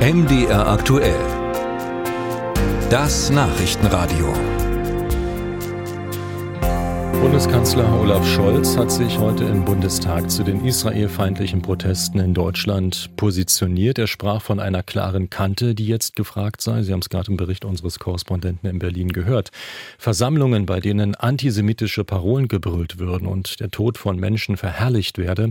MDR aktuell. Das Nachrichtenradio. Bundeskanzler Olaf Scholz hat sich heute im Bundestag zu den israelfeindlichen Protesten in Deutschland positioniert. Er sprach von einer klaren Kante, die jetzt gefragt sei. Sie haben es gerade im Bericht unseres Korrespondenten in Berlin gehört. Versammlungen, bei denen antisemitische Parolen gebrüllt würden und der Tod von Menschen verherrlicht werde,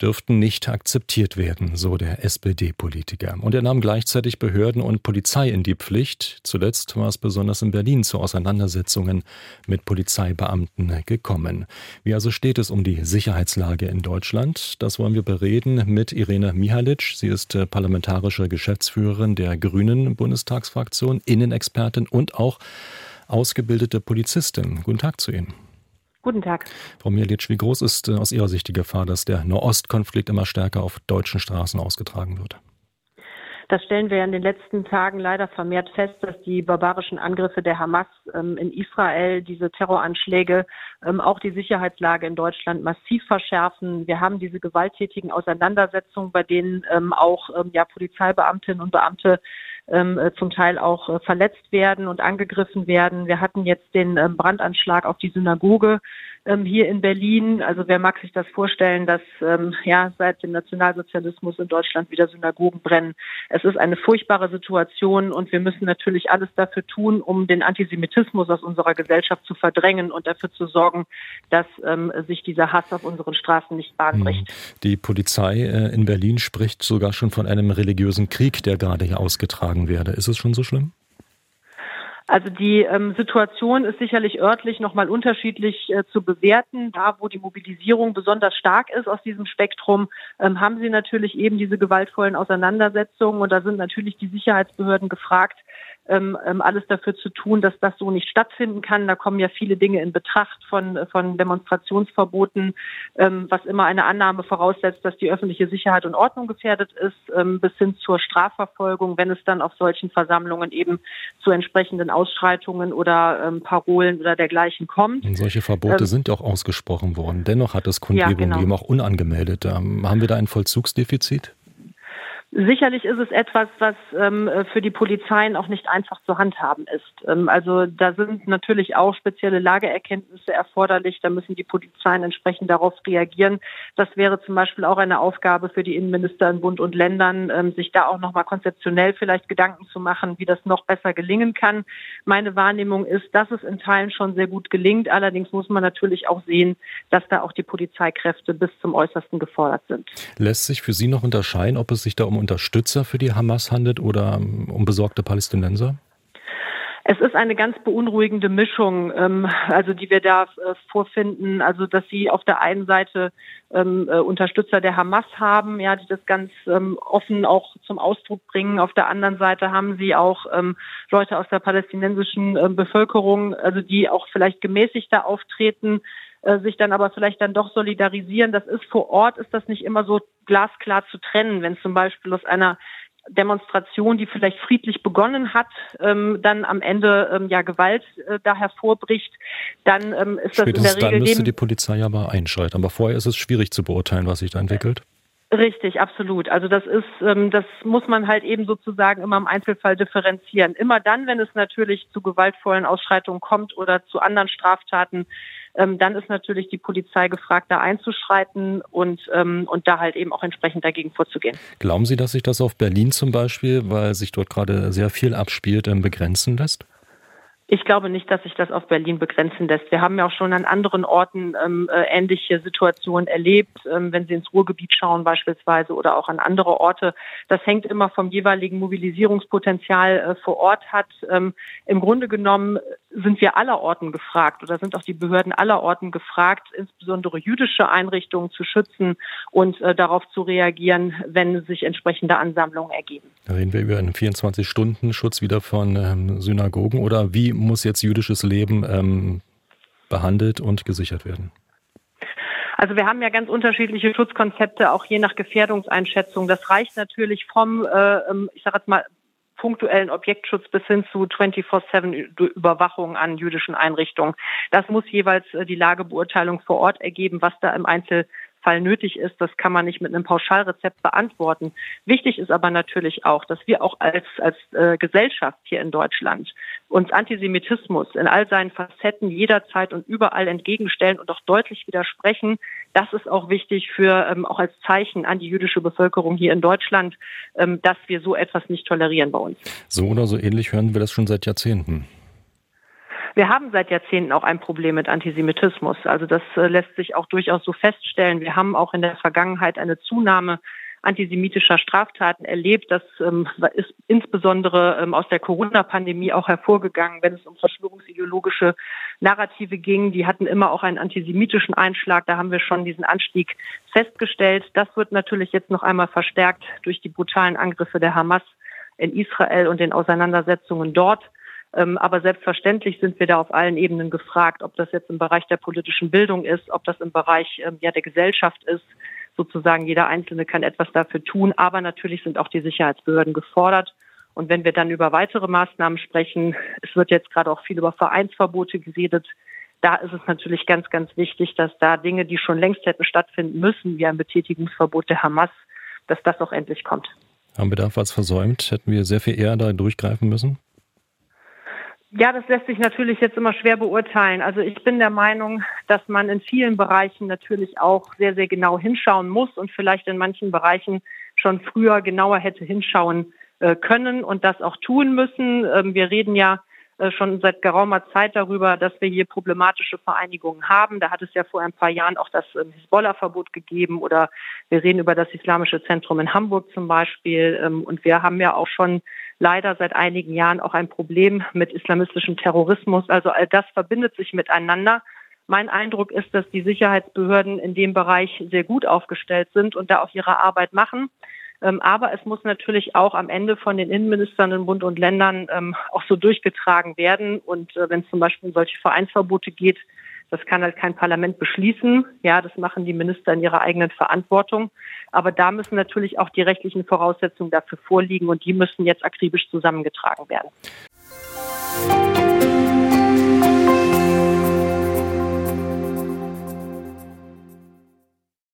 dürften nicht akzeptiert werden, so der SPD-Politiker. Und er nahm gleichzeitig Behörden und Polizei in die Pflicht. Zuletzt war es besonders in Berlin zu Auseinandersetzungen mit Polizeibeamten gekommen. Wie also steht es um die Sicherheitslage in Deutschland? Das wollen wir bereden mit Irene Mihalic. Sie ist äh, parlamentarische Geschäftsführerin der Grünen Bundestagsfraktion, Innenexpertin und auch ausgebildete Polizistin. Guten Tag zu Ihnen. Guten Tag. Frau Mielitsch, wie groß ist äh, aus Ihrer Sicht die Gefahr, dass der Nahostkonflikt immer stärker auf deutschen Straßen ausgetragen wird? Das stellen wir in den letzten Tagen leider vermehrt fest, dass die barbarischen Angriffe der Hamas ähm, in Israel, diese Terroranschläge, ähm, auch die Sicherheitslage in Deutschland massiv verschärfen. Wir haben diese gewalttätigen Auseinandersetzungen, bei denen ähm, auch ähm, ja, Polizeibeamtinnen und Beamte ähm, äh, zum Teil auch äh, verletzt werden und angegriffen werden. Wir hatten jetzt den ähm, Brandanschlag auf die Synagoge ähm, hier in Berlin. Also wer mag sich das vorstellen, dass ähm, ja seit dem Nationalsozialismus in Deutschland wieder Synagogen brennen. Es ist eine furchtbare Situation und wir müssen natürlich alles dafür tun, um den Antisemitismus aus unserer Gesellschaft zu verdrängen und dafür zu sorgen, dass ähm, sich dieser Hass auf unseren Straßen nicht bahnbricht. Hm. Die Polizei äh, in Berlin spricht sogar schon von einem religiösen Krieg, der gerade hier ausgetragen ausgetragen werde. Ist es schon so schlimm? Also die ähm, Situation ist sicherlich örtlich nochmal unterschiedlich äh, zu bewerten. Da, wo die Mobilisierung besonders stark ist aus diesem Spektrum, ähm, haben sie natürlich eben diese gewaltvollen Auseinandersetzungen und da sind natürlich die Sicherheitsbehörden gefragt, ähm, ähm, alles dafür zu tun, dass das so nicht stattfinden kann. Da kommen ja viele Dinge in Betracht von, von Demonstrationsverboten, ähm, was immer eine Annahme voraussetzt, dass die öffentliche Sicherheit und Ordnung gefährdet ist, ähm, bis hin zur Strafverfolgung, wenn es dann auf solchen Versammlungen eben zu entsprechenden Ausschreitungen oder ähm, Parolen oder dergleichen kommt. Und solche Verbote ähm, sind ja auch ausgesprochen worden. Dennoch hat es Kundgebungen ja, genau. gegeben, auch unangemeldet. haben wir da ein Vollzugsdefizit? Sicherlich ist es etwas, was ähm, für die Polizeien auch nicht einfach zu handhaben ist. Ähm, also da sind natürlich auch spezielle Lageerkenntnisse erforderlich. Da müssen die Polizeien entsprechend darauf reagieren. Das wäre zum Beispiel auch eine Aufgabe für die Innenminister in Bund und Ländern, ähm, sich da auch nochmal konzeptionell vielleicht Gedanken zu machen, wie das noch besser gelingen kann. Meine Wahrnehmung ist, dass es in Teilen schon sehr gut gelingt. Allerdings muss man natürlich auch sehen, dass da auch die Polizeikräfte bis zum Äußersten gefordert sind. Lässt sich für Sie noch unterscheiden, ob es sich da um Unterstützer für die Hamas handelt oder ähm, um besorgte Palästinenser? Es ist eine ganz beunruhigende Mischung, ähm, also die wir da äh, vorfinden. Also dass sie auf der einen Seite ähm, äh, Unterstützer der Hamas haben, ja, die das ganz ähm, offen auch zum Ausdruck bringen. Auf der anderen Seite haben sie auch ähm, Leute aus der palästinensischen äh, Bevölkerung, also die auch vielleicht gemäßigter auftreten, äh, sich dann aber vielleicht dann doch solidarisieren. Das ist vor Ort, ist das nicht immer so glasklar zu trennen, wenn zum Beispiel aus einer Demonstration, die vielleicht friedlich begonnen hat, ähm, dann am Ende ähm, ja Gewalt äh, da hervorbricht, dann ähm, ist Spätestens das in der Regel dann müsste die Polizei aber einschreiten. Aber vorher ist es schwierig zu beurteilen, was sich da entwickelt. Richtig, absolut. Also das ist, ähm, das muss man halt eben sozusagen immer im Einzelfall differenzieren. Immer dann, wenn es natürlich zu gewaltvollen Ausschreitungen kommt oder zu anderen Straftaten, ähm, dann ist natürlich die Polizei gefragt, da einzuschreiten und, ähm, und da halt eben auch entsprechend dagegen vorzugehen. Glauben Sie, dass sich das auf Berlin zum Beispiel, weil sich dort gerade sehr viel abspielt, ähm, begrenzen lässt? Ich glaube nicht, dass sich das auf Berlin begrenzen lässt. Wir haben ja auch schon an anderen Orten ähm, äh, ähnliche Situationen erlebt, ähm, wenn Sie ins Ruhrgebiet schauen beispielsweise oder auch an andere Orte. Das hängt immer vom jeweiligen Mobilisierungspotenzial äh, vor Ort hat. Ähm, Im Grunde genommen sind wir aller Orten gefragt oder sind auch die Behörden aller Orten gefragt, insbesondere jüdische Einrichtungen zu schützen und äh, darauf zu reagieren, wenn sich entsprechende Ansammlungen ergeben. Da reden wir über einen 24-Stunden-Schutz wieder von ähm, Synagogen oder wie muss jetzt jüdisches Leben ähm, behandelt und gesichert werden? Also wir haben ja ganz unterschiedliche Schutzkonzepte, auch je nach Gefährdungseinschätzung. Das reicht natürlich vom, äh, ähm, ich sage jetzt mal, punktuellen Objektschutz bis hin zu 24-7-Überwachung an jüdischen Einrichtungen. Das muss jeweils äh, die Lagebeurteilung vor Ort ergeben, was da im Einzelfall Fall nötig ist, das kann man nicht mit einem Pauschalrezept beantworten. Wichtig ist aber natürlich auch, dass wir auch als, als äh, Gesellschaft hier in Deutschland uns Antisemitismus in all seinen Facetten jederzeit und überall entgegenstellen und auch deutlich widersprechen. Das ist auch wichtig für ähm, auch als Zeichen an die jüdische Bevölkerung hier in Deutschland, ähm, dass wir so etwas nicht tolerieren bei uns. So oder so ähnlich hören wir das schon seit Jahrzehnten. Wir haben seit Jahrzehnten auch ein Problem mit Antisemitismus. Also das äh, lässt sich auch durchaus so feststellen. Wir haben auch in der Vergangenheit eine Zunahme antisemitischer Straftaten erlebt. Das ähm, ist insbesondere ähm, aus der Corona-Pandemie auch hervorgegangen, wenn es um verschwörungsideologische Narrative ging. Die hatten immer auch einen antisemitischen Einschlag. Da haben wir schon diesen Anstieg festgestellt. Das wird natürlich jetzt noch einmal verstärkt durch die brutalen Angriffe der Hamas in Israel und den Auseinandersetzungen dort. Ähm, aber selbstverständlich sind wir da auf allen Ebenen gefragt, ob das jetzt im Bereich der politischen Bildung ist, ob das im Bereich ähm, ja, der Gesellschaft ist. Sozusagen jeder Einzelne kann etwas dafür tun, aber natürlich sind auch die Sicherheitsbehörden gefordert. Und wenn wir dann über weitere Maßnahmen sprechen, es wird jetzt gerade auch viel über Vereinsverbote geredet, da ist es natürlich ganz, ganz wichtig, dass da Dinge, die schon längst hätten stattfinden müssen, wie ein Betätigungsverbot der Hamas, dass das auch endlich kommt. Haben wir da was versäumt? Hätten wir sehr viel eher da durchgreifen müssen? Ja, das lässt sich natürlich jetzt immer schwer beurteilen. Also ich bin der Meinung, dass man in vielen Bereichen natürlich auch sehr, sehr genau hinschauen muss und vielleicht in manchen Bereichen schon früher genauer hätte hinschauen äh, können und das auch tun müssen. Ähm, wir reden ja äh, schon seit geraumer Zeit darüber, dass wir hier problematische Vereinigungen haben. Da hat es ja vor ein paar Jahren auch das ähm, Hisbollah-Verbot gegeben oder wir reden über das Islamische Zentrum in Hamburg zum Beispiel. Ähm, und wir haben ja auch schon leider seit einigen Jahren auch ein Problem mit islamistischem Terrorismus. Also all das verbindet sich miteinander. Mein Eindruck ist, dass die Sicherheitsbehörden in dem Bereich sehr gut aufgestellt sind und da auch ihre Arbeit machen. Ähm, aber es muss natürlich auch am Ende von den Innenministern in Bund und Ländern ähm, auch so durchgetragen werden. Und äh, wenn es zum Beispiel um solche Vereinsverbote geht, das kann halt kein Parlament beschließen. Ja, das machen die Minister in ihrer eigenen Verantwortung. Aber da müssen natürlich auch die rechtlichen Voraussetzungen dafür vorliegen und die müssen jetzt akribisch zusammengetragen werden. Musik